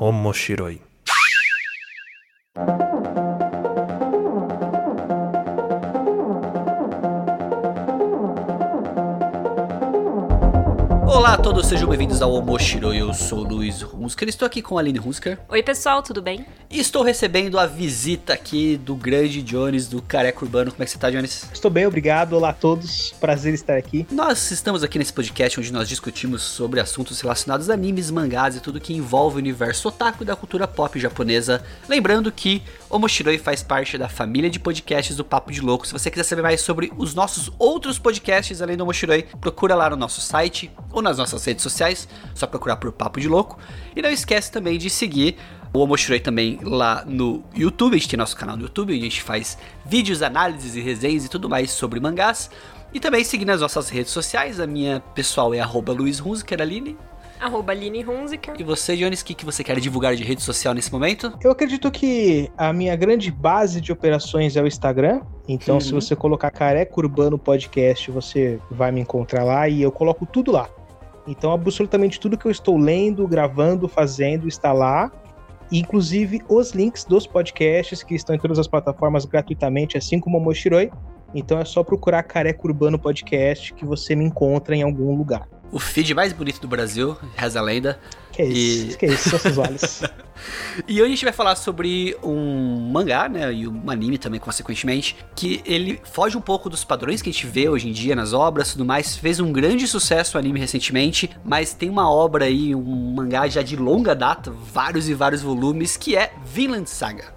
Omoshiroi. Olá a todos, sejam bem-vindos ao Omoshiro. Eu sou o Luiz Hunsker, estou aqui com a Aline Hunsker. Oi, pessoal, tudo bem? E estou recebendo a visita aqui do grande Jones, do Careca Urbano. Como é que você tá, Jones? Estou bem, obrigado. Olá a todos, prazer estar aqui. Nós estamos aqui nesse podcast onde nós discutimos sobre assuntos relacionados a animes, mangás e tudo que envolve o universo otaku e da cultura pop japonesa. Lembrando que o Mochiroi faz parte da família de podcasts do Papo de Louco. Se você quiser saber mais sobre os nossos outros podcasts além do Mochiroi, procura lá no nosso site ou nas nossas redes sociais, só procurar por Papo de Louco. E não esquece também de seguir o Omoshiroi também lá no YouTube, a gente tem nosso canal no YouTube, onde a gente faz vídeos, análises e resenhas e tudo mais sobre mangás. E também seguir nas nossas redes sociais, a minha pessoal é arroba Luiz Hunziker, Aline. Arroba Aline Hunziker. E você, Jones, o que, que você quer divulgar de rede social nesse momento? Eu acredito que a minha grande base de operações é o Instagram. Então, Uhum. se você colocar Careca Urbano Podcast, você vai me encontrar lá e eu coloco tudo lá. Então, absolutamente tudo que eu estou lendo, gravando, fazendo está lá. Inclusive os links dos podcasts que estão em todas as plataformas gratuitamente, assim como o Mochiroi. Então é só procurar Careca Urbano Podcast que você me encontra em algum lugar. O feed mais bonito do Brasil, reza a lenda. Que é isso, E- que é isso, seus olhos. E hoje a gente vai falar sobre um mangá, né, e um anime também, consequentemente, que ele foge um pouco dos padrões que a gente vê hoje em dia nas obras e tudo mais. Fez um grande sucesso o anime recentemente, mas tem uma obra aí, um mangá já de longa data, vários e vários volumes, que é Vinland Saga.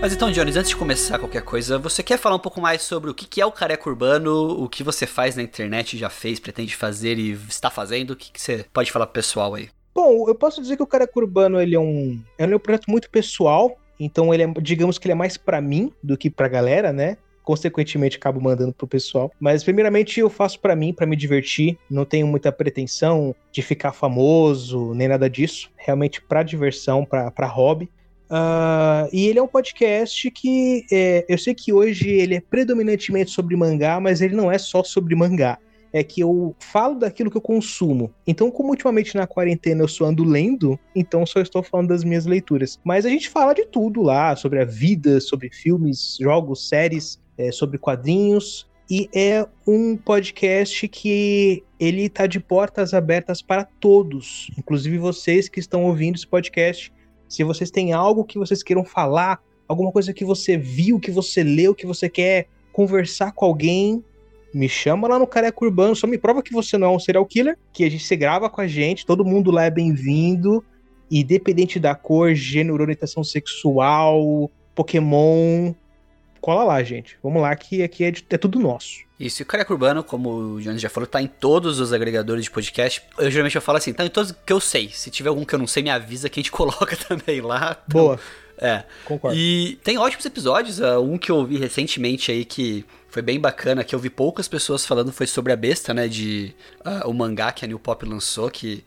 Mas então, Jones, antes de começar qualquer coisa, você quer falar um pouco mais sobre o que é o careca urbano, o que você faz na internet, já fez, pretende fazer e está fazendo? O que, você pode falar pro pessoal aí? Bom, eu posso dizer que o Careca Urbano ele é um, é um projeto muito pessoal, então ele é, digamos que ele é mais pra mim do que pra galera, né? Consequentemente, acabo mandando pro pessoal. Mas, primeiramente, eu faço pra mim, pra me divertir. Não tenho muita pretensão de ficar famoso, nem nada disso. Realmente pra diversão, pra hobby. Ah, e ele é um podcast que é, eu sei que hoje ele é predominantemente sobre mangá, mas ele não é só sobre mangá é que eu falo daquilo que eu consumo. Então, como ultimamente na quarentena eu só ando lendo, então só estou falando das minhas leituras. Mas a gente fala de tudo lá, sobre a vida, sobre filmes, jogos, séries, é, sobre quadrinhos. E é um podcast que ele tá de portas abertas para todos, inclusive vocês que estão ouvindo esse podcast. Se vocês têm algo que vocês queiram falar, alguma coisa que você viu, que você leu, que você quer conversar com alguém, me chama lá no Careca Urbano, só me prova que você não é um serial killer, que a gente se grava com a gente, todo mundo lá é bem-vindo, independente da cor, gênero, orientação sexual, Pokémon, cola lá, gente. Vamos lá que aqui é, de- é tudo nosso. Isso, e o Careca Urbano, como o Jones já falou, tá em todos os agregadores de podcast. Eu geralmente eu falo assim, tá em todos que eu sei. Se tiver algum que eu não sei, me avisa que a gente coloca também lá. Então, Boa, É. concordo. E tem ótimos episódios. ah, Um que eu ouvi recentemente aí que foi bem bacana, que eu vi poucas pessoas falando, foi sobre a besta, né? De ah, o mangá que a New Pop lançou, que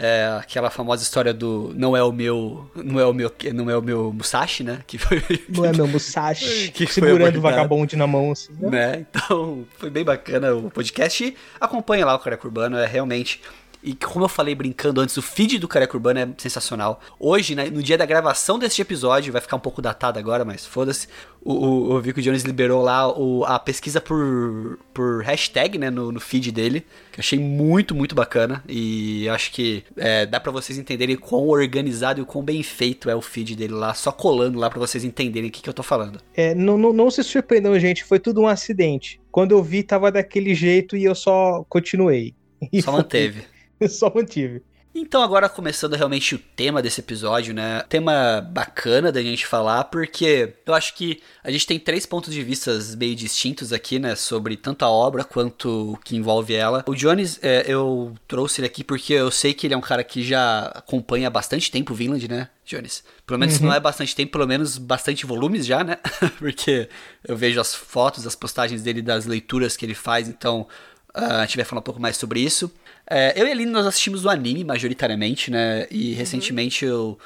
é aquela famosa história do não é o meu. Não é o meu. Não é o meu Musashi, né? Que foi. Não é meu Musashi Que segurando o vagabonde na mão, assim. né? né? Então, foi bem bacana o podcast. Acompanha lá o Careca Urbano, é realmente. E como eu falei brincando antes, o feed do Careca Urbano é sensacional. Hoje, né, no dia da gravação deste episódio, vai ficar um pouco datado agora, mas foda-se. O, o, eu vi que o Jones liberou lá o- a pesquisa por, por hashtag, né, no, no feed dele. Que eu achei muito, muito bacana. E acho que é, dá pra vocês entenderem quão organizado e quão bem feito é o feed dele lá. Só colando lá pra vocês entenderem o que, que eu tô falando. É, não, não, não se surpreendam, gente, foi tudo um acidente. Quando eu vi, tava daquele jeito e eu só continuei. Só manteve. só mantive. Então, agora começando realmente o tema desse episódio, né? Tema bacana da gente falar, porque eu acho que a gente tem três pontos de vista meio distintos aqui, né? Sobre tanto a obra quanto o que envolve ela. O Jones, é, eu trouxe ele aqui porque eu sei que ele é um cara que já acompanha há bastante tempo o Vinland, né, Jones? Pelo menos se não é bastante tempo, pelo menos bastante volumes já, né? porque eu vejo as fotos, as postagens dele das leituras que ele faz, então a gente vai falar um pouco mais sobre isso. É, eu e a Aline, nós assistimos o anime, majoritariamente, né? E recentemente eu,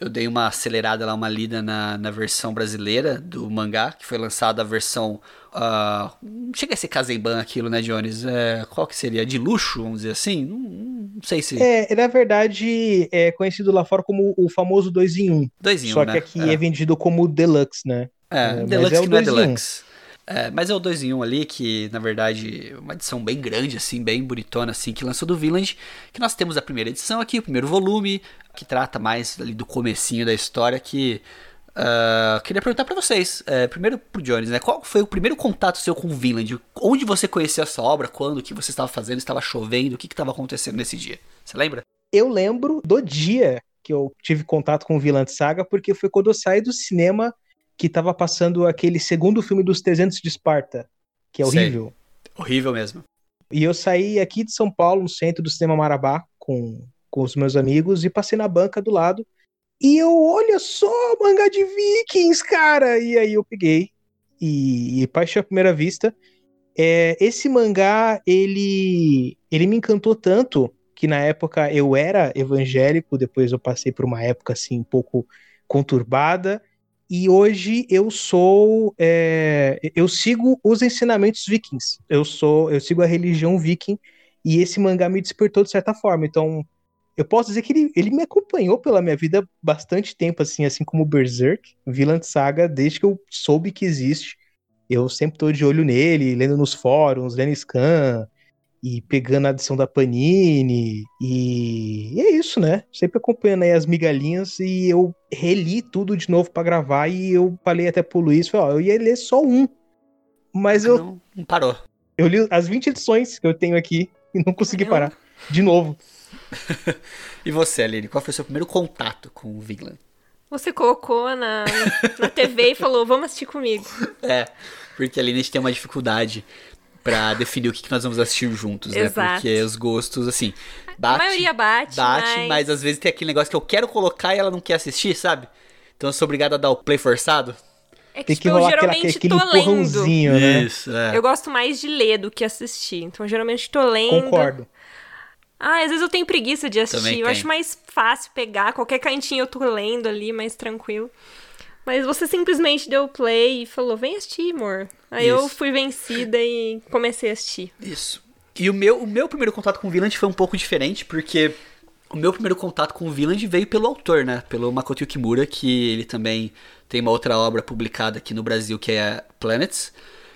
eu dei uma acelerada lá, uma lida na, na versão brasileira do mangá, que foi lançada a versão... Uh, chega a ser Kazemban aquilo, né, Jones? É, qual que seria? De luxo, vamos dizer assim? Não, não sei se... É, na verdade, é conhecido lá fora como o famoso 2 em 1. Um. 2 em 1, um, Só né? que aqui é. é vendido como Deluxe, né? É, Deluxe é que não é Deluxe. É, mas é o 2 em 1 um ali, que na verdade é uma edição bem grande, assim, bem bonitona, assim, que lançou do Village. Que nós temos a primeira edição aqui, o primeiro volume, que trata mais ali do comecinho da história, que... Uh, queria perguntar para vocês, é, primeiro pro Jones, né? Qual foi o primeiro contato seu com o Vinland? Onde você conheceu essa obra? Quando? O que você estava fazendo? Estava chovendo? O que estava acontecendo nesse dia? Você lembra? Eu lembro do dia que eu tive contato com o Vinland Saga, porque foi quando eu saí do cinema que tava passando aquele segundo filme dos 300 de Esparta, que é horrível. Sei. Horrível mesmo. E eu saí aqui de São Paulo, no centro do cinema Marabá, com, com os meus amigos, e passei na banca do lado. E eu, olha só, mangá de Vikings, cara! E aí eu peguei e, e paixão à primeira vista. É, esse mangá, ele, ele me encantou tanto que na época eu era evangélico, depois eu passei por uma época assim um pouco conturbada, e hoje eu sou é, eu sigo os ensinamentos vikings. Eu sou eu sigo a religião viking e esse mangá me despertou de certa forma. Então eu posso dizer que ele, ele me acompanhou pela minha vida bastante tempo, assim, assim como Berserk, Villand Saga, desde que eu soube que existe. Eu sempre tô de olho nele, lendo nos fóruns, lendo scan, e pegando a adição da Panini. E, e é isso, né? Sempre acompanhando aí as migalhinhas e eu reli tudo de novo para gravar e eu falei até pro Luiz, falei, ó, eu ia ler só um. Mas eu. Não, não parou. Eu li as 20 edições que eu tenho aqui e não consegui parar. De novo. e você, Aline, qual foi o seu primeiro contato com o Vinland? Você colocou na, na TV e falou, vamos assistir comigo. É, porque a Aline tem uma dificuldade pra definir o que, que nós vamos assistir juntos, Exato. né? Porque os gostos, assim. Bate, a maioria bate. Bate, mas... mas às vezes tem aquele negócio que eu quero colocar e ela não quer assistir, sabe? Então eu sou obrigado a dar o play forçado. É que, tem tipo, que rolar eu geralmente aquele, aquele tô lendo. Né? Isso, é. Eu gosto mais de ler do que assistir. Então, geralmente tô lendo. Concordo. Ah, às vezes eu tenho preguiça de assistir. eu acho mais fácil pegar. Qualquer cantinho eu tô lendo ali, mais tranquilo. Mas você simplesmente deu play e falou: vem assistir, amor. Aí Isso. eu fui vencida e comecei a assistir. Isso. E o meu, o meu primeiro contato com o Villand foi um pouco diferente, porque o meu primeiro contato com o Villand veio pelo autor, né? Pelo Makoto Yukimura, que ele também tem uma outra obra publicada aqui no Brasil que é Planets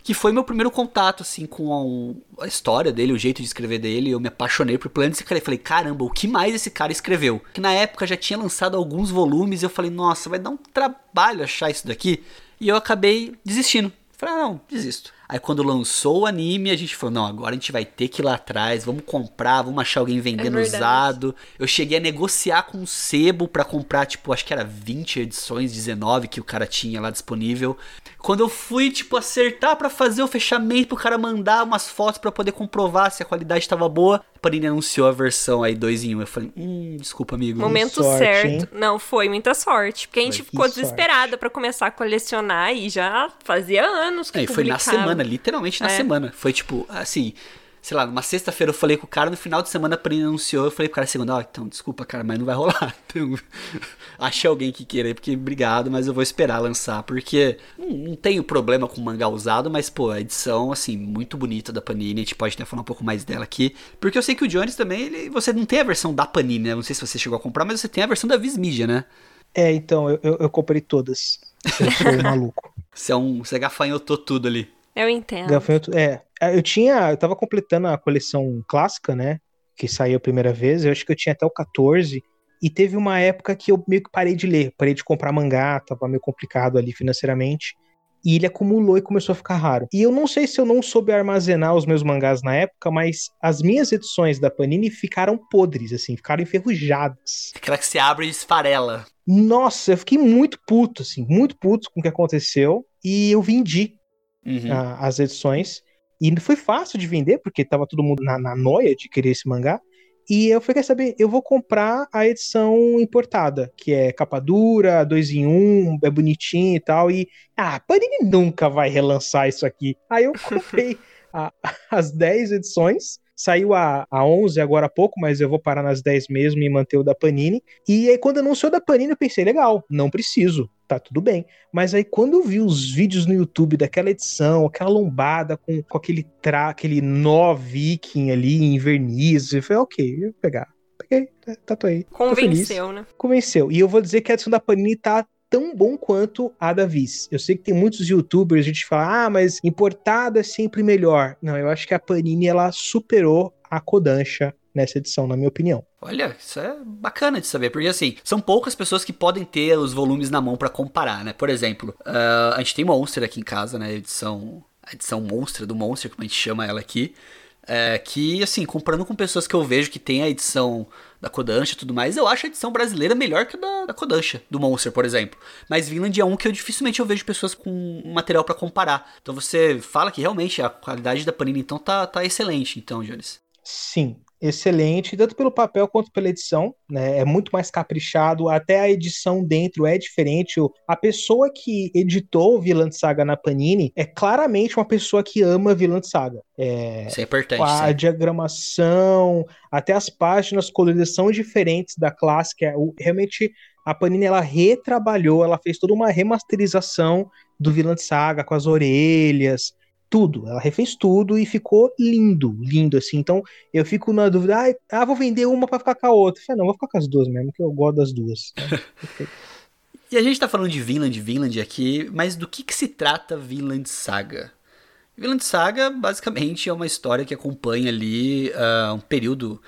que foi meu primeiro contato, assim, com a, a, história dele, o jeito de escrever dele. Eu me apaixonei por Planet e falei, caramba, o que mais esse cara escreveu? Que na época já tinha lançado alguns volumes, eu falei, nossa, vai dar um trabalho achar isso daqui. E eu acabei desistindo. Falei, ah, não, desisto. Aí quando lançou o anime, a gente falou, não, agora a gente vai ter que ir lá atrás, vamos comprar, vamos achar alguém vendendo é usado. Eu cheguei a negociar com o sebo para comprar, tipo, acho que era 20 edições, 19 que o cara tinha lá disponível. Quando eu fui, tipo, acertar para fazer o fechamento pro cara mandar umas fotos para poder comprovar se a qualidade estava boa, a Panini anunciou a versão aí 2 em 1. Um. Eu falei, hum, desculpa, amigo. Momento sorte, certo. Hein? Não, foi muita sorte. Porque a gente foi, ficou desesperada para começar a colecionar e já fazia anos que é, Foi na semana, literalmente na é. semana. Foi tipo, assim, sei lá, numa sexta-feira eu falei com o cara, no final de semana a Panini anunciou, eu falei pro cara segunda, ó, oh, então, desculpa, cara, mas não vai rolar. Então, achei alguém que queira, porque obrigado, mas eu vou esperar lançar, porque não, não tenho problema com mangá usado, mas, pô, a edição, assim, muito bonita da Panini, a gente pode até falar um pouco mais dela aqui, porque eu sei que o Jones também, ele, você não tem a versão da Panini, né? Não sei se você chegou a comprar, mas você tem a versão da Viz Media, né? É, então, eu, eu, eu comprei todas. Eu sou maluco. Você é um. Você gafanhotou tudo ali. Eu entendo. Gafanhoto, é. Eu tinha. Eu tava completando a coleção clássica, né? Que saiu a primeira vez. Eu acho que eu tinha até o 14. E teve uma época que eu meio que parei de ler. Parei de comprar mangá, tava meio complicado ali financeiramente. E ele acumulou e começou a ficar raro. E eu não sei se eu não soube armazenar os meus mangás na época, mas as minhas edições da Panini ficaram podres, assim, ficaram enferrujadas. Aquela que se abre e esfarela. Nossa, eu fiquei muito puto, assim, muito puto com o que aconteceu. E eu vendi uhum. a, as edições. E foi fácil de vender, porque tava todo mundo na, na noia de querer esse mangá. E eu falei, quer saber, eu vou comprar a edição importada, que é capa dura, dois em um, é bonitinho e tal. E, ah, Panini nunca vai relançar isso aqui. Aí eu comprei a, as 10 edições. Saiu a, a 11 agora há pouco, mas eu vou parar nas 10 mesmo e manter o da Panini. E aí, quando anunciou da Panini, eu pensei, legal, não preciso, tá tudo bem. Mas aí, quando eu vi os vídeos no YouTube daquela edição, aquela lombada com, com aquele tra, aquele nó viking ali em verniz, eu falei, ok, eu vou pegar. Peguei, tá, tá aí. Convenceu, né? Convenceu. E eu vou dizer que a edição da Panini tá tão bom quanto a da Viz. Eu sei que tem muitos youtubers, a gente fala, ah, mas importada é sempre melhor. Não, eu acho que a Panini, ela superou a Kodansha nessa edição, na minha opinião. Olha, isso é bacana de saber, porque assim, são poucas pessoas que podem ter os volumes na mão para comparar, né? Por exemplo, uh, a gente tem Monster aqui em casa, né? A edição, edição Monster do Monster, como a gente chama ela aqui. É, que, assim, comparando com pessoas que eu vejo que tem a edição da Kodansha e tudo mais, eu acho a edição brasileira melhor que a da, da Kodansha, do Monster, por exemplo. Mas Vinland é um que eu dificilmente eu vejo pessoas com material para comparar. Então você fala que realmente a qualidade da Panini então tá, tá excelente, então, Jones. Sim, excelente, tanto pelo papel quanto pela edição, né? É muito mais caprichado, até a edição dentro é diferente. A pessoa que editou Vilã Saga na Panini é claramente uma pessoa que ama Vilã Saga. É, Isso é importante. A sim. diagramação, até as páginas coloridas são diferentes da clássica. Realmente a Panini ela retrabalhou, ela fez toda uma remasterização do Vilã Saga com as orelhas, tudo. Ela refez tudo e ficou lindo, lindo assim. Então eu fico na dúvida, ah, ah vou vender uma para ficar com a outra. Falei, não, vou ficar com as duas mesmo, que eu gosto das duas. e a gente tá falando de Vinland, Vinland aqui, mas do que que se trata Vinland Saga? Vinland Saga basicamente é uma história que acompanha ali uh, um período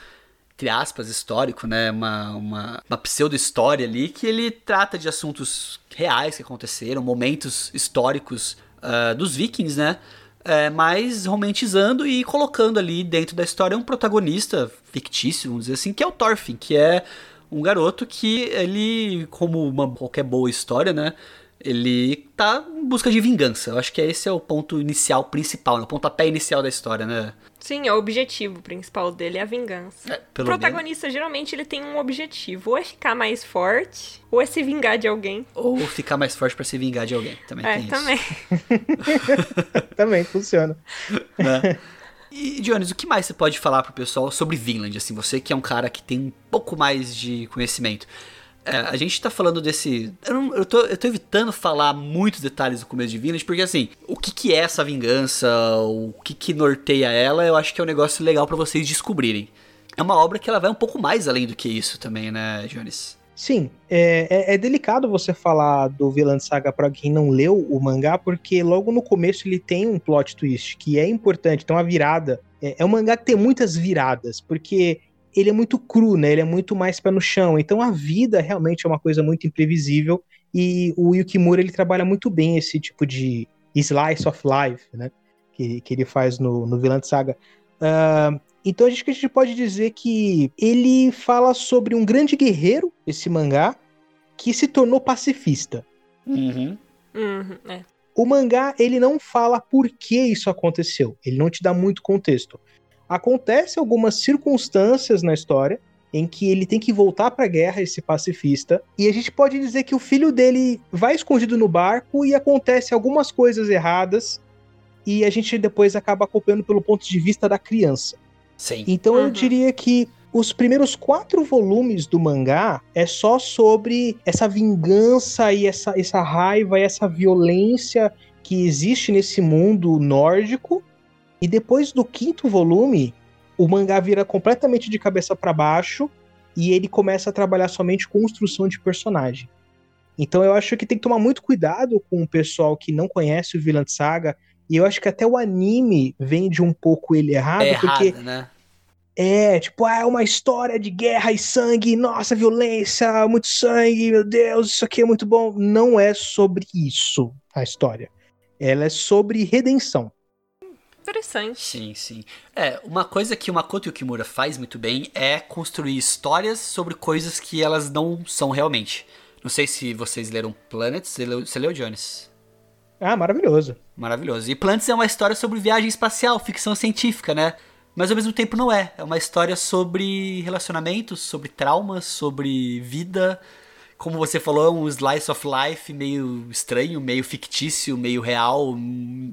entre aspas, histórico, né? Uma, uma, uma pseudo-história ali que ele trata de assuntos reais que aconteceram, momentos históricos uh, dos vikings, né? É, romantizando e colocando ali dentro da história um protagonista fictício, vamos dizer assim, que é o Thorfinn, que é um garoto que ele, como uma qualquer boa história, né? Ele tá em busca de vingança. Eu acho que esse é o ponto inicial principal, né? o pontapé inicial da história, né? Sim, é o objetivo principal dele é a vingança. É, o protagonista menos. geralmente ele tem um objetivo, ou é ficar mais forte, ou é se vingar de alguém. Ou ficar mais forte para se vingar de alguém. Também é, tem também. isso. também funciona. Né? E, Jones, o que mais você pode falar pro pessoal sobre Vinland? Assim, você que é um cara que tem um pouco mais de conhecimento. É, a gente tá falando desse. Eu, não, eu, tô, eu tô evitando falar muitos detalhes do começo de Vinland, porque assim, o que, que é essa vingança, o que, que norteia ela, eu acho que é um negócio legal para vocês descobrirem. É uma obra que ela vai um pouco mais além do que isso também, né, Jones? Sim, é, é, é, delicado você falar do Vilã Saga para quem não leu o mangá, porque logo no começo ele tem um plot twist que é importante, tem uma virada. É, é um mangá que tem muitas viradas, porque ele é muito cru, né? Ele é muito mais pé no chão. Então a vida realmente é uma coisa muito imprevisível e o Yukimura ele trabalha muito bem esse tipo de slice of life, né? Que, que ele faz no, no Vilã Saga. Uh, então a gente, a gente pode dizer que ele fala sobre um grande guerreiro, esse mangá, que se tornou pacifista. Uhum. Uhum, é. O mangá ele não fala por que isso aconteceu. Ele não te dá muito contexto acontece algumas circunstâncias na história em que ele tem que voltar para a guerra, esse pacifista, e a gente pode dizer que o filho dele vai escondido no barco e acontece algumas coisas erradas e a gente depois acaba acompanhando pelo ponto de vista da criança. Sim. Então uhum. eu diria que os primeiros quatro volumes do mangá é só sobre essa vingança e essa, essa raiva e essa violência que existe nesse mundo nórdico e depois do quinto volume, o mangá vira completamente de cabeça para baixo e ele começa a trabalhar somente construção de personagem. Então eu acho que tem que tomar muito cuidado com o pessoal que não conhece o Vilã Saga. E eu acho que até o anime vende um pouco ele errado, é porque. Errado, né? É, tipo, ah, é uma história de guerra e sangue, nossa, violência, muito sangue, meu Deus, isso aqui é muito bom. Não é sobre isso a história. Ela é sobre redenção. Interessante. Sim, sim. É, uma coisa que o Makoto Yukimura faz muito bem é construir histórias sobre coisas que elas não são realmente. Não sei se vocês leram Planet, você leu, você leu Jones? Ah, maravilhoso. Maravilhoso. E Planets é uma história sobre viagem espacial, ficção científica, né? Mas ao mesmo tempo não é. É uma história sobre relacionamentos, sobre traumas, sobre vida, como você falou, é um slice of life meio estranho, meio fictício, meio real,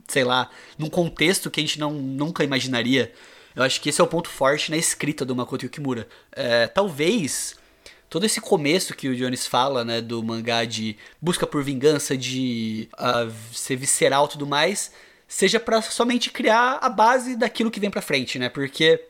sei lá, num contexto que a gente não, nunca imaginaria. Eu acho que esse é o ponto forte na escrita do Makoto Yukimura. É, talvez todo esse começo que o Jones fala, né, do mangá de busca por vingança, de uh, ser visceral e tudo mais, seja para somente criar a base daquilo que vem pra frente, né? Porque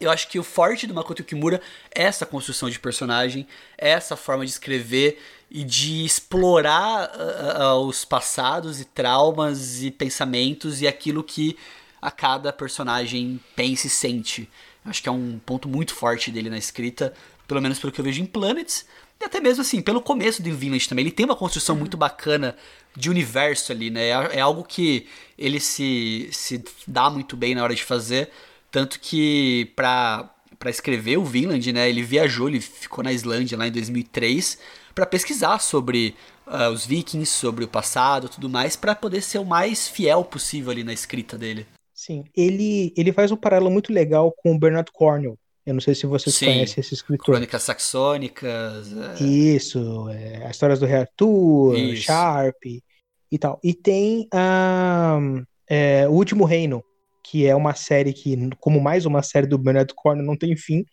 eu acho que o forte do Makoto Kimura é essa construção de personagem, é essa forma de escrever e de explorar uh, uh, os passados e traumas e pensamentos e aquilo que a cada personagem pensa e sente. Acho que é um ponto muito forte dele na escrita, pelo menos pelo que eu vejo em Planets. E até mesmo assim, pelo começo do Vinland também. Ele tem uma construção uhum. muito bacana de universo ali, né? É, é algo que ele se, se dá muito bem na hora de fazer. Tanto que para para escrever o Vinland, né, ele viajou, ele ficou na Islândia lá em 2003 para pesquisar sobre uh, os vikings, sobre o passado, tudo mais, para poder ser o mais fiel possível ali na escrita dele. Sim, ele ele faz um paralelo muito legal com o Bernard Cornwell. Eu não sei se vocês Sim, conhecem esse escritor. Crônicas saxônicas. É... Isso, é, as histórias do Rei Arthur, Isso. Sharp e tal. E tem um, é, O Último Reino, que é uma série que, como mais uma série do Bernard Cornwell, não tem fim.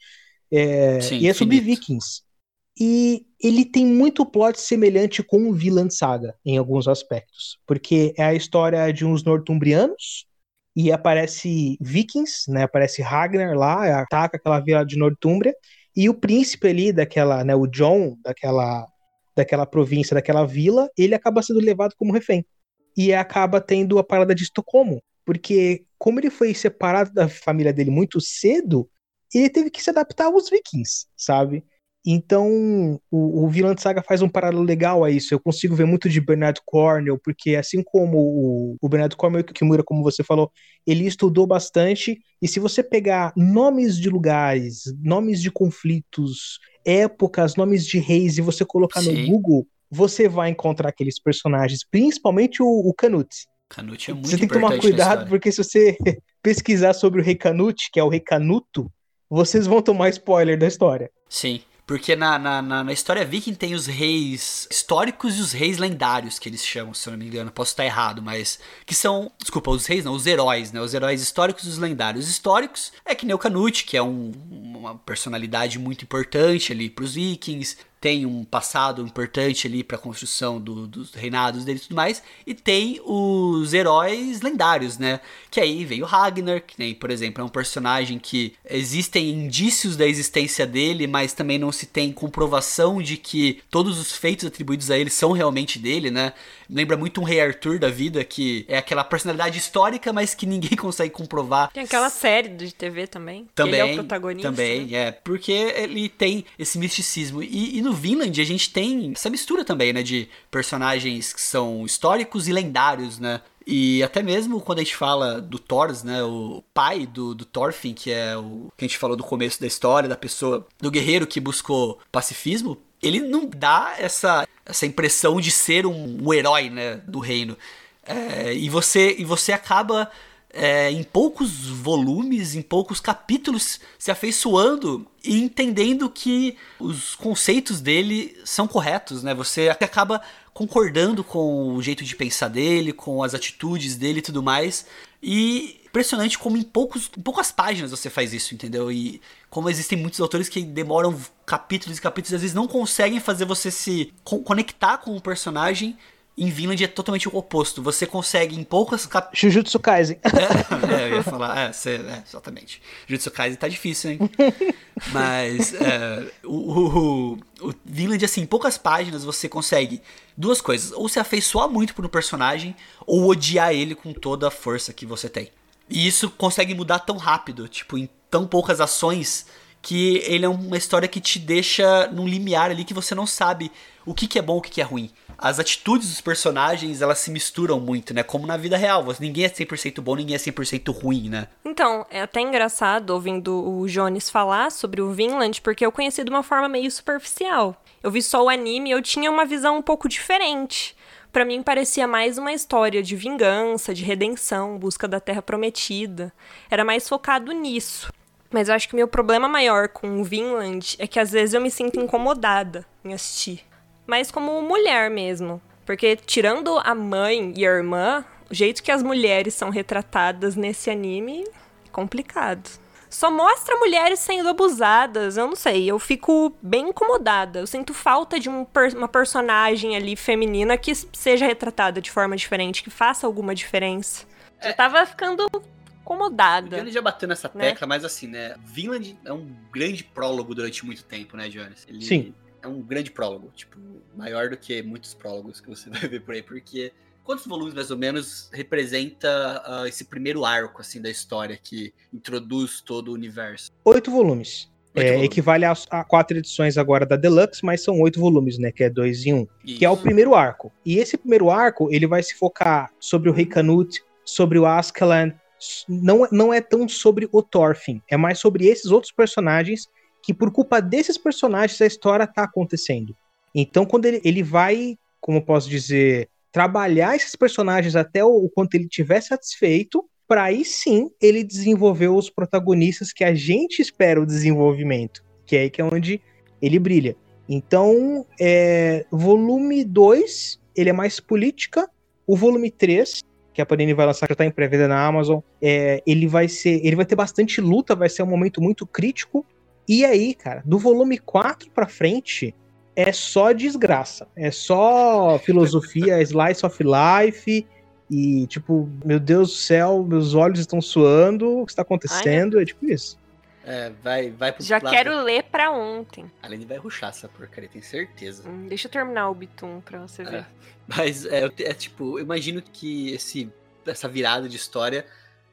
É, Sim, e é sobre vikings. E ele tem muito plot semelhante com o Villan Saga, em alguns aspectos. Porque é a história de uns nortumbrianos, e aparece vikings, né? Aparece Ragnar lá, ataca aquela vila de Nortúmbria, e o príncipe ali daquela, né, o John, daquela, daquela província, daquela vila, ele acaba sendo levado como refém. E acaba tendo a parada de Estocolmo, porque como ele foi separado da família dele muito cedo, ele teve que se adaptar aos vikings, sabe? Então, o, o Vilã Saga faz um paralelo legal a isso. Eu consigo ver muito de Bernard Cornwell, porque assim como o, o Bernard Cornwell e Kimura, como você falou, ele estudou bastante. E se você pegar nomes de lugares, nomes de conflitos, épocas, nomes de reis, e você colocar Sim. no Google, você vai encontrar aqueles personagens, principalmente o, o Canute. Canute é muito Você tem que tomar cuidado, porque se você pesquisar sobre o rei Canute, que é o rei Canuto, vocês vão tomar spoiler da história. Sim. Porque na, na, na, na, história viking tem os reis históricos e os reis lendários, que eles chamam, se eu não me engano. Posso estar errado, mas. Que são. Desculpa, os reis não, os heróis, né? Os heróis históricos e os lendários. Os históricos é que nem o Canute, que é um, uma personalidade muito importante ali pros vikings tem um passado importante ali para a construção do, dos reinados dele e tudo mais, e tem os heróis lendários, né? Que aí veio Ragnar, que nem, por exemplo, é um personagem que existem indícios da existência dele, mas também não se tem comprovação de que todos os feitos atribuídos a ele são realmente dele, né? Lembra muito um Rei Arthur da vida, que é aquela personalidade histórica, mas que ninguém consegue comprovar. Tem aquela série de TV também. Também. Ele é o protagonista. Também, né? é. Porque ele tem esse misticismo. E, e no Vinland a gente tem essa mistura também, né? De personagens que são históricos e lendários, né? E até mesmo quando a gente fala do Thor, né, o pai do, do Thorfinn, que é o que a gente falou do começo da história, da pessoa, do guerreiro que buscou pacifismo, ele não dá essa, essa impressão de ser um, um herói né, do reino. É, e, você, e você acaba é, em poucos volumes, em poucos capítulos, se afeiçoando e entendendo que os conceitos dele são corretos, né? Você acaba concordando com o jeito de pensar dele, com as atitudes dele e tudo mais. E impressionante como em, poucos, em poucas páginas você faz isso, entendeu? E como existem muitos autores que demoram capítulos e capítulos e às vezes não conseguem fazer você se conectar com o personagem em Vinland é totalmente o oposto. Você consegue em poucas cap... Jujutsu Kaisen. É, é, eu ia falar, é, cê, é, exatamente. Jujutsu Kaisen tá difícil, hein? Mas é, o, o, o Vinland, assim, em poucas páginas você consegue duas coisas. Ou se afeiçoar muito por um personagem, ou odiar ele com toda a força que você tem. E isso consegue mudar tão rápido, tipo, em tão poucas ações, que ele é uma história que te deixa num limiar ali que você não sabe o que, que é bom, o que, que é ruim. As atitudes dos personagens, elas se misturam muito, né? Como na vida real. Ninguém é 100% bom, ninguém é 100% ruim, né? Então, é até engraçado ouvindo o Jones falar sobre o Vinland, porque eu conheci de uma forma meio superficial. Eu vi só o anime e eu tinha uma visão um pouco diferente para mim parecia mais uma história de vingança, de redenção, busca da terra prometida. Era mais focado nisso. Mas eu acho que meu problema maior com o Vinland é que às vezes eu me sinto incomodada em assistir. mas como mulher mesmo. Porque tirando a mãe e a irmã, o jeito que as mulheres são retratadas nesse anime, complicado. Só mostra mulheres sendo abusadas, eu não sei, eu fico bem incomodada. Eu sinto falta de um per uma personagem ali feminina que seja retratada de forma diferente, que faça alguma diferença. É. Eu tava ficando incomodada. Johnny já bateu nessa né? tecla, mas assim, né? Vinland é um grande prólogo durante muito tempo, né, Jones? Ele Sim. É um grande prólogo, tipo, maior do que muitos prólogos que você vai ver por aí, porque quantos volumes mais ou menos representa uh, esse primeiro arco assim da história que introduz todo o universo? Oito volumes. Oito é, volumes. Equivale a, a, quatro edições agora da Deluxe, mas são oito volumes, né? Que é dois em um. Isso. Que é o primeiro arco. E esse primeiro arco, ele vai se focar sobre o Rei Canute, sobre o Askeland. Não, não é tão sobre o Thorfinn, é mais sobre esses outros personagens que por culpa desses personagens a história tá acontecendo. Então, quando ele, ele vai, como posso dizer, trabalhar esses personagens até o, o quanto ele tiver satisfeito, para aí sim ele desenvolver os protagonistas que a gente espera o desenvolvimento, que é aí que é onde ele brilha. Então, é, volume 2, ele é mais política. O volume 3, que a Panini vai lançar, já tá em pré-venda na Amazon, é, ele vai ser. Ele vai ter bastante luta, vai ser um momento muito crítico. E aí, cara, do volume 4 pra frente, é só desgraça. É só filosofia, slice of life. E, tipo, meu Deus do céu, meus olhos estão suando, o que está acontecendo? Ai, é tipo isso. É, vai, vai pro Já quero ler pra ontem. Além de vai ruxar essa porcaria, tenho certeza. Hum, deixa eu terminar o Bitum pra você ver. É, mas é, é tipo, eu imagino que esse, essa virada de história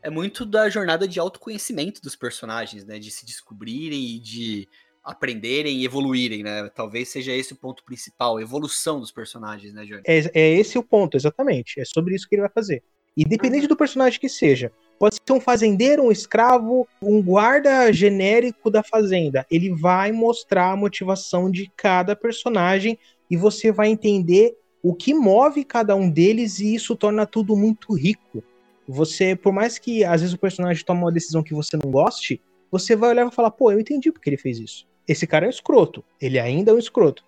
é muito da jornada de autoconhecimento dos personagens, né? De se descobrirem e de aprenderem e evoluírem, né? Talvez seja esse o ponto principal, a evolução dos personagens, né, Johnny? É, é esse o ponto, exatamente. É sobre isso que ele vai fazer. Independente uhum. do personagem que seja. Pode ser um fazendeiro, um escravo, um guarda genérico da fazenda. Ele vai mostrar a motivação de cada personagem e você vai entender o que move cada um deles e isso torna tudo muito rico. Você, por mais que às vezes o personagem tome uma decisão que você não goste, você vai olhar e falar, pô, eu entendi porque ele fez isso. Esse cara é um escroto. Ele ainda é um escroto.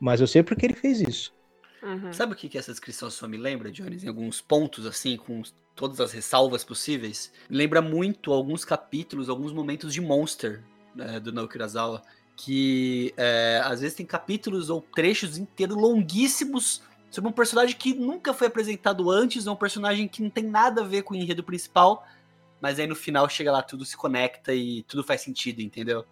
Mas eu sei porque ele fez isso. Uhum. Sabe o que, que essa descrição sua me lembra, Jones? Em alguns pontos, assim, com todas as ressalvas possíveis. Me lembra muito alguns capítulos, alguns momentos de Monster, né, do Naoki Urasawa. Que é, às vezes tem capítulos ou trechos inteiros longuíssimos sobre um personagem que nunca foi apresentado antes, ou um personagem que não tem nada a ver com o enredo principal, mas aí no final chega lá, tudo se conecta e tudo faz sentido, entendeu?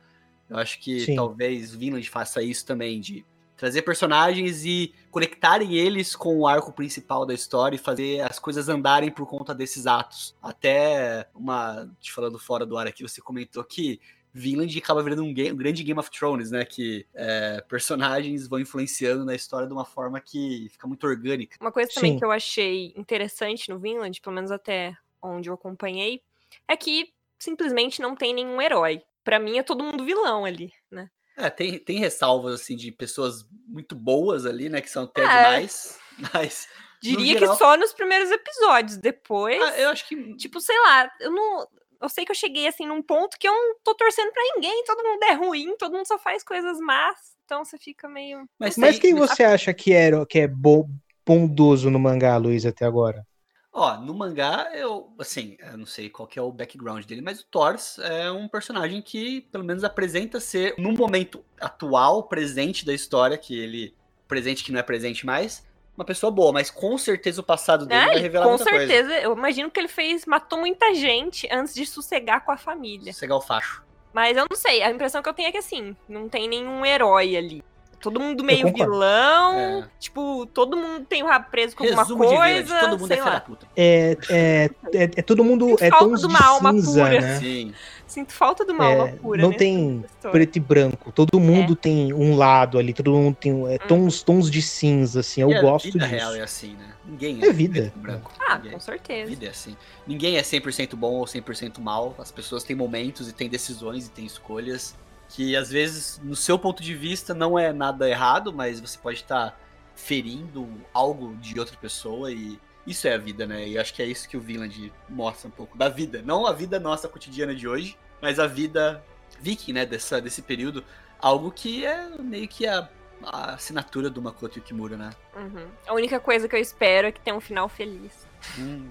Eu acho que Sim. talvez Vinland faça isso também, de trazer personagens e conectarem eles com o arco principal da história e fazer as coisas andarem por conta desses atos. Até uma. Te falando fora do ar aqui, você comentou que Vinland acaba virando um, game, um, grande Game of Thrones, né? Que é, personagens vão influenciando na história de uma forma que fica muito orgânica. Uma coisa também Sim. que eu achei interessante no Vinland, pelo menos até onde eu acompanhei, é que simplesmente não tem nenhum herói para mim é todo mundo vilão ali, né? É, tem, tem ressalvas, assim, de pessoas muito boas ali, né? Que são até é. demais, mas... Diria geral... que só nos primeiros episódios, depois... Ah, eu acho que... Tipo, sei lá, eu não... Eu sei que eu cheguei, assim, num ponto que eu não tô torcendo para ninguém, todo mundo é ruim, todo mundo só faz coisas más, então você fica meio... Mas, mas quem você acha que, era, que é bo bondoso no mangá, Luiz, até agora? Ó, no mangá, eu, assim, eu não sei qual que é o background dele, mas o Thors é um personagem que, pelo menos, apresenta ser, no momento atual, presente da história, que ele, presente que não é presente mais, uma pessoa boa, mas com certeza o passado dele é, vai revelar com muita certeza, coisa. eu imagino que ele fez, matou muita gente antes de sossegar com a família. Sossegar o facho. Mas eu não sei, a impressão que eu tenho é que, assim, não tem nenhum herói ali. Todo mundo meio vilão. É. Tipo, todo mundo tem o rabo preso com Resumo alguma coisa. todo mundo é lá. puta. É, é, é, é, todo mundo. Sinto é falta de uma alma cinza, pura. Né? Sim. Sinto falta de uma é, alma pura. Não tem preto e branco. Todo mundo é. tem um lado ali. Todo mundo tem é, hum. tons, tons de cinza, assim. Eu e gosto disso. Vida real é assim, né? Ninguém é, é vida. preto e branco. Ah, Ninguém. com certeza. Vida é assim. Ninguém é 100% bom ou 100% mal. As pessoas têm momentos e têm decisões e têm escolhas que às vezes, no seu ponto de vista, não é nada errado, mas você pode estar tá ferindo algo de outra pessoa e isso é a vida, né? E acho que é isso que o Vinland mostra um pouco da vida. Não a vida nossa cotidiana de hoje, mas a vida viking, né? Dessa, desse período. Algo que é meio que a a assinatura do Makoto Yukimura, né? Uhum. A única coisa que eu espero é que tenha um final feliz. Hum.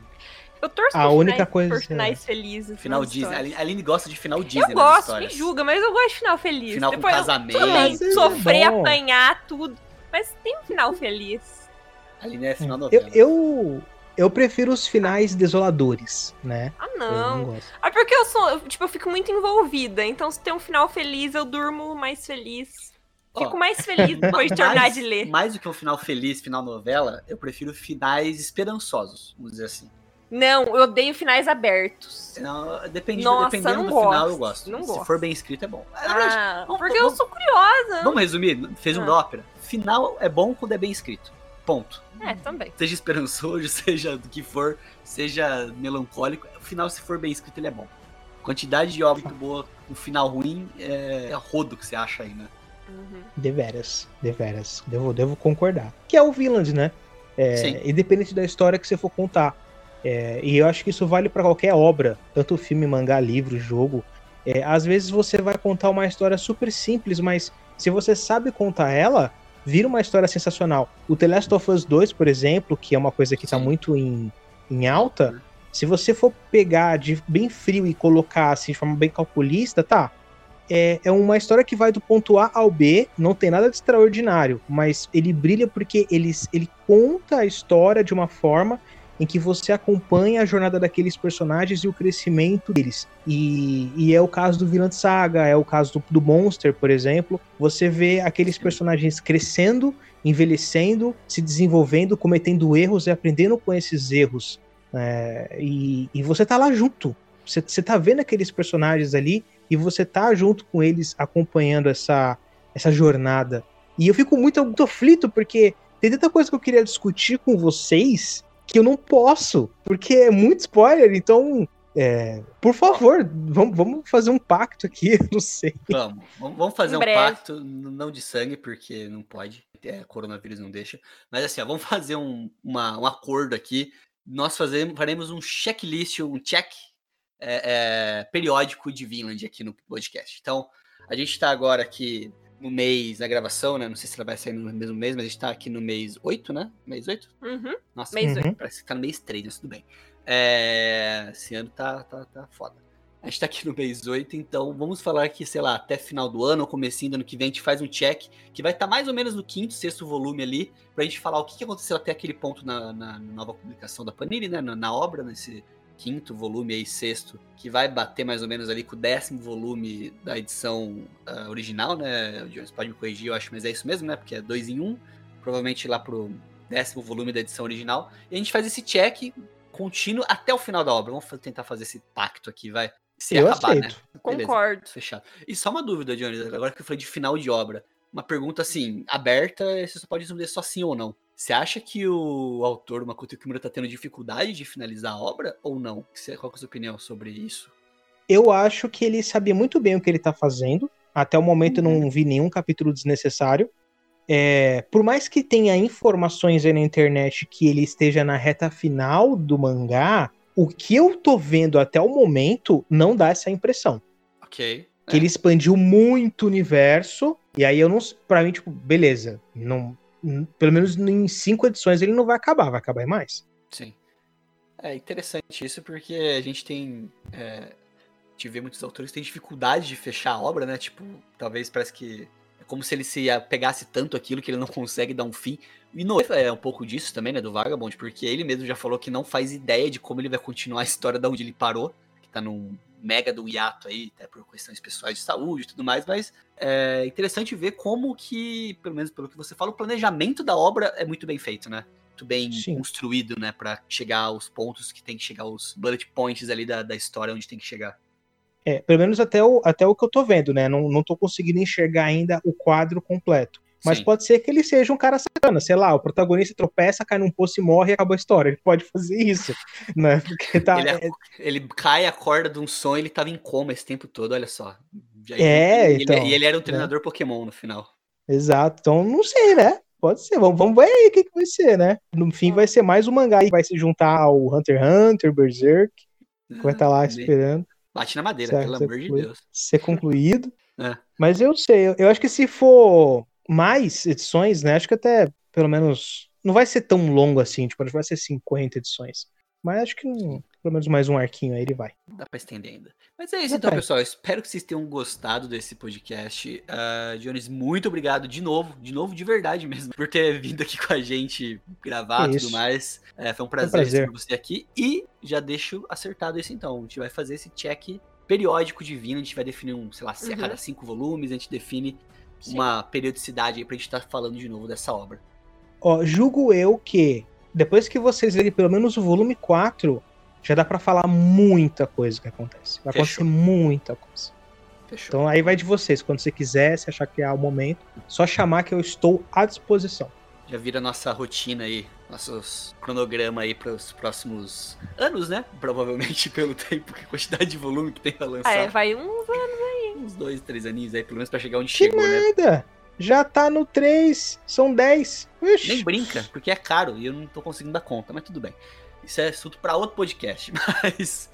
Eu torço a por única finais, coisa por finais é. felizes. Final Disney. A Aline gosta de final Disney. Eu gosto, me julga, mas eu gosto de final feliz. Final Depois com casamento. Eu, sofrer, é apanhar, tudo. Mas tem um final feliz. Aline é final novela. Eu, eu, eu prefiro os finais desoladores, né? Ah, não. não ah, porque eu sou, tipo, eu fico muito envolvida. Então, se tem um final feliz, eu durmo mais feliz. Fico oh, mais feliz depois de terminar de ler. Mais do que um final feliz, final novela, eu prefiro finais esperançosos, vamos dizer assim. Não, eu odeio finais abertos. Não, depende, Nossa, dependendo do gosto, final, eu gosto. Não Se gosto. for bem escrito, é bom. É ah, vamos, porque vamos, eu sou curiosa. Vamos resumir? Fez um ah. ópera. Final é bom quando é bem escrito. Ponto. É, também. Seja esperançoso, seja do que for, seja melancólico. O final, se for bem escrito, ele é bom. Quantidade de obra muito boa, um final ruim, é, é rodo que você acha aí, né? Uhum. Deveras, deveras. Devo, devo concordar. Que é o Villand, né? É, independente da história que você for contar. É, e eu acho que isso vale para qualquer obra, tanto filme, mangá, livro, jogo. É, às vezes você vai contar uma história super simples, mas se você sabe contar ela, vira uma história sensacional. O The Last of Us 2, por exemplo, que é uma coisa que está muito em, em alta, se você for pegar de bem frio e colocar assim de forma bem calculista, tá, é, é uma história que vai do ponto A ao B, não tem nada de extraordinário, mas ele brilha porque ele, ele conta a história de uma forma em que você acompanha a jornada daqueles personagens e o crescimento deles. E, e é o caso do Vilã Saga, é o caso do, do, Monster, por exemplo. Você vê aqueles personagens crescendo, envelhecendo, se desenvolvendo, cometendo erros e aprendendo com esses erros. É, e, e você tá lá junto. Você, você tá vendo aqueles personagens ali e você tá junto com eles acompanhando essa, essa jornada. E eu fico muito, muito aflito porque tem tanta coisa que eu queria discutir com vocês que eu não posso, porque é muito spoiler, então. É, por favor, vamos, vamos fazer um pacto aqui, não sei. Vamos, vamos fazer um pacto, não de sangue, porque não pode, é, coronavírus não deixa. Mas assim, ó, vamos fazer um, uma, um acordo aqui. Nós fazemos, faremos um checklist, um check é, é, periódico de Vinland aqui no podcast. Então, a gente está agora aqui no mês da gravação, né? Não sei se ela vai sair no mesmo mês, mas a gente tá aqui no mês 8, né? Mês 8? Uhum. Nossa, mês 8. parece que tá no mês 3, mas tudo bem. É... Esse ano tá, tá, tá foda. A gente tá aqui no mês 8, então vamos falar que, sei lá, até final do ano, ou comecinho do ano que vem, a gente faz um check, que vai estar tá mais ou menos no quinto, sexto volume ali, pra gente falar o que aconteceu até aquele ponto na, na nova publicação da Panini, né? Na, na obra, nesse quinto volume aí, sexto, que vai bater mais ou menos ali com o décimo volume da edição uh, original, né? O Jones pode me corrigir, eu acho, mas é isso mesmo, né? Porque é dois em um, provavelmente lá pro décimo volume da edição original. E a gente faz esse check contínuo até o final da obra. Vamos tentar fazer esse pacto aqui, vai. Se eu acabar, né? aceito. né? Beleza, Concordo. Fechado. E só uma dúvida, Jones, agora que eu falei de final de obra. Uma pergunta assim, aberta, você só pode responder só sim ou não. Você acha que o autor, Makoto Kimura, tá tendo dificuldade de finalizar a obra ou não? Qual é a sua opinião sobre isso? Eu acho que ele sabia muito bem o que ele tá fazendo. Até o momento uhum. eu não uhum. vi nenhum capítulo desnecessário. É, por mais que tenha informações aí na internet que ele esteja na reta final do mangá, o que eu tô vendo até o momento não dá essa impressão. Ok. Que é. ele expandiu muito o universo, e aí eu não. Pra mim, tipo, beleza. Não, pelo menos em cinco edições ele não vai acabar, vai acabar mais. Sim. É interessante isso porque a gente tem. É, a gente vê muitos autores que têm dificuldade de fechar a obra, né? Tipo, talvez parece que. É como se ele se pegasse tanto aquilo que ele não consegue dar um fim. E no é um pouco disso também, né? Do Vagabond, porque ele mesmo já falou que não faz ideia de como ele vai continuar a história da onde ele parou, que tá num mega do hiato aí, até por questões pessoais de saúde e tudo mais, mas é interessante ver como que, pelo menos pelo que você fala, o planejamento da obra é muito bem feito, né? Muito bem Sim. construído, né? para chegar aos pontos que tem que chegar, os bullet points ali da, da história onde tem que chegar. É, pelo menos até o, até o que eu tô vendo, né? Não, não tô conseguindo enxergar ainda o quadro completo. Mas Sim. pode ser que ele seja um cara sacana, sei lá, o protagonista tropeça, cai num poço e morre e acabou a história. Ele pode fazer isso, né? Porque tá, ele, é, ele cai, acorda de um sonho, ele tava em coma esse tempo todo, olha só. É, ele, então. e ele era um treinador né? Pokémon no final. Exato, então não sei, né? Pode ser, vamos, vamos ver aí o que, que vai ser, né? No fim vai ser mais um mangá e vai se juntar ao Hunter x Hunter, Berserk, que vai estar tá lá esperando. Bate na madeira, certo, pelo amor de Deus. Ser concluído. É. Mas eu sei, eu acho que se for mais edições, né? Acho que até pelo menos não vai ser tão longo assim, tipo, vai ser 50 edições. Mas acho que não, pelo menos mais um arquinho aí ele vai. Dá pra estender ainda. Mas é isso Dá então, pra... pessoal. Espero que vocês tenham gostado desse podcast. Uh, Jones, muito obrigado de novo, de novo, de verdade mesmo, por ter vindo aqui com a gente gravar e tudo mais. É, foi um prazer, um prazer. ter você aqui. E já deixo acertado isso então. A gente vai fazer esse check periódico de vinho. A gente vai definir um, sei lá, se uhum. a cada cinco volumes, a gente define Sim. uma periodicidade aí pra gente estar tá falando de novo dessa obra. Ó, julgo eu que depois que vocês lerem pelo menos o volume 4, já dá para falar muita coisa que acontece. Vai Fechou. acontecer muita coisa. Fechou. Então aí vai de vocês. Quando você quiser, se achar que é o momento, só chamar que eu estou à disposição. Já vira nossa rotina aí, nossos cronograma aí para os próximos anos, né? Provavelmente pelo tempo, que quantidade de volume que tem pra lançar. É, vai uns anos. Uns dois, três aninhos aí, pelo menos pra chegar onde que chegou, nada. né? Já tá no 3, são 10. Ixi. Nem brinca, porque é caro e eu não tô conseguindo dar conta, mas tudo bem. Isso é assunto para outro podcast, mas...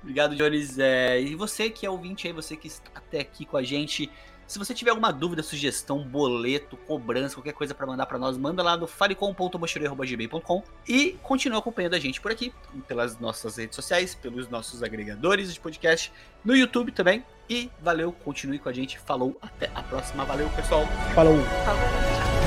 Obrigado, Jones. É... E você que é ouvinte aí, você que está até aqui com a gente, se você tiver alguma dúvida, sugestão, boleto, cobrança, qualquer coisa para mandar para nós, manda lá no falecom.mochileiro.gmail.com e continue acompanhando a gente por aqui, pelas nossas redes sociais, pelos nossos agregadores de podcast, no YouTube também. E valeu, continue com a gente. Falou, até a próxima. Valeu, pessoal. Falou. Falou.